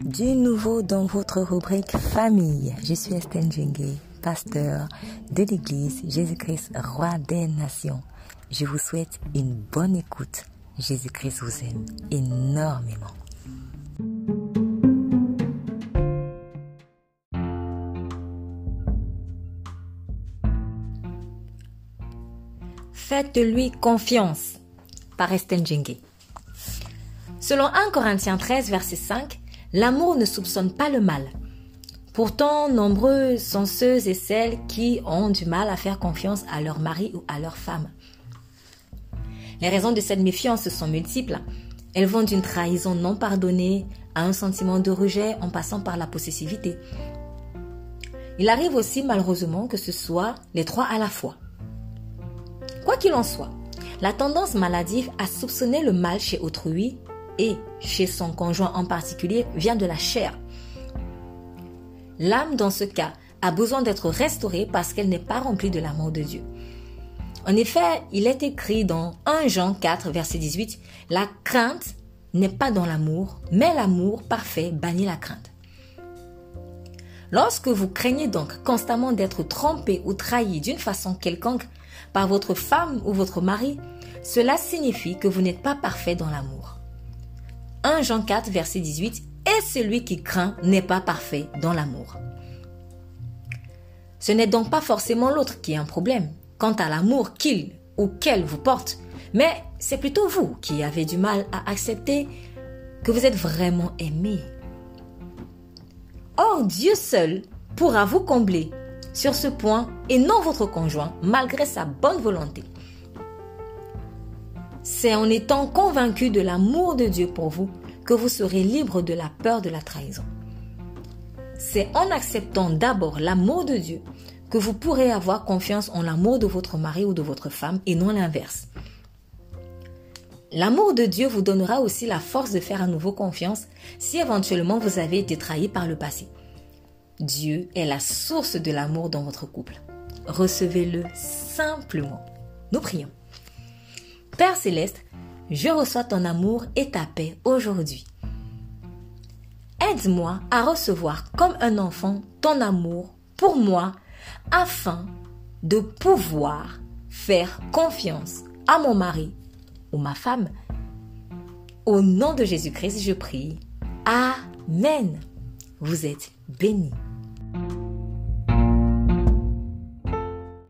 Du nouveau dans votre rubrique famille. Je suis Estelle Djengue, pasteur de l'église Jésus-Christ, roi des nations. Je vous souhaite une bonne écoute. Jésus-Christ vous aime énormément. Faites-lui confiance par Estelle. Selon 1 Corinthiens 13, verset 5, l'amour ne soupçonne pas le mal. Pourtant, nombreuses sont ceux et celles qui ont du mal à faire confiance à leur mari ou à leur femme. Les raisons de cette méfiance sont multiples. Elles vont d'une trahison non pardonnée à un sentiment de rejet en passant par la possessivité. Il arrive aussi malheureusement que ce soit les trois à la fois. Quoi qu'il en soit, la tendance maladive à soupçonner le mal chez autrui et chez son conjoint en particulier vient de la chair. L'âme, dans ce cas, a besoin d'être restaurée parce qu'elle n'est pas remplie de l'amour de Dieu. En effet, il est écrit dans 1 Jean 4, verset 18, La crainte n'est pas dans l'amour, mais l'amour parfait bannit la crainte. Lorsque vous craignez donc constamment d'être trompé ou trahi d'une façon quelconque par votre femme ou votre mari, cela signifie que vous n'êtes pas parfait dans l'amour. 1 Jean 4, verset 18, Et celui qui craint n'est pas parfait dans l'amour. Ce n'est donc pas forcément l'autre qui est un problème quant à l'amour qu'il ou qu'elle vous porte, mais c'est plutôt vous qui avez du mal à accepter que vous êtes vraiment aimé. Or, Dieu seul pourra vous combler sur ce point et non votre conjoint, malgré sa bonne volonté. C'est en étant convaincu de l'amour de Dieu pour vous que vous serez libre de la peur de la trahison. C'est en acceptant d'abord l'amour de Dieu que vous pourrez avoir confiance en l'amour de votre mari ou de votre femme et non l'inverse. L'amour de Dieu vous donnera aussi la force de faire à nouveau confiance si éventuellement vous avez été trahi par le passé. Dieu est la source de l'amour dans votre couple. Recevez-le simplement. Nous prions. Père céleste, je reçois ton amour et ta paix aujourd'hui. Aide-moi à recevoir comme un enfant ton amour pour moi afin de pouvoir faire confiance à mon mari ou ma femme. Au nom de Jésus-Christ, je prie. Amen. Vous êtes bénis.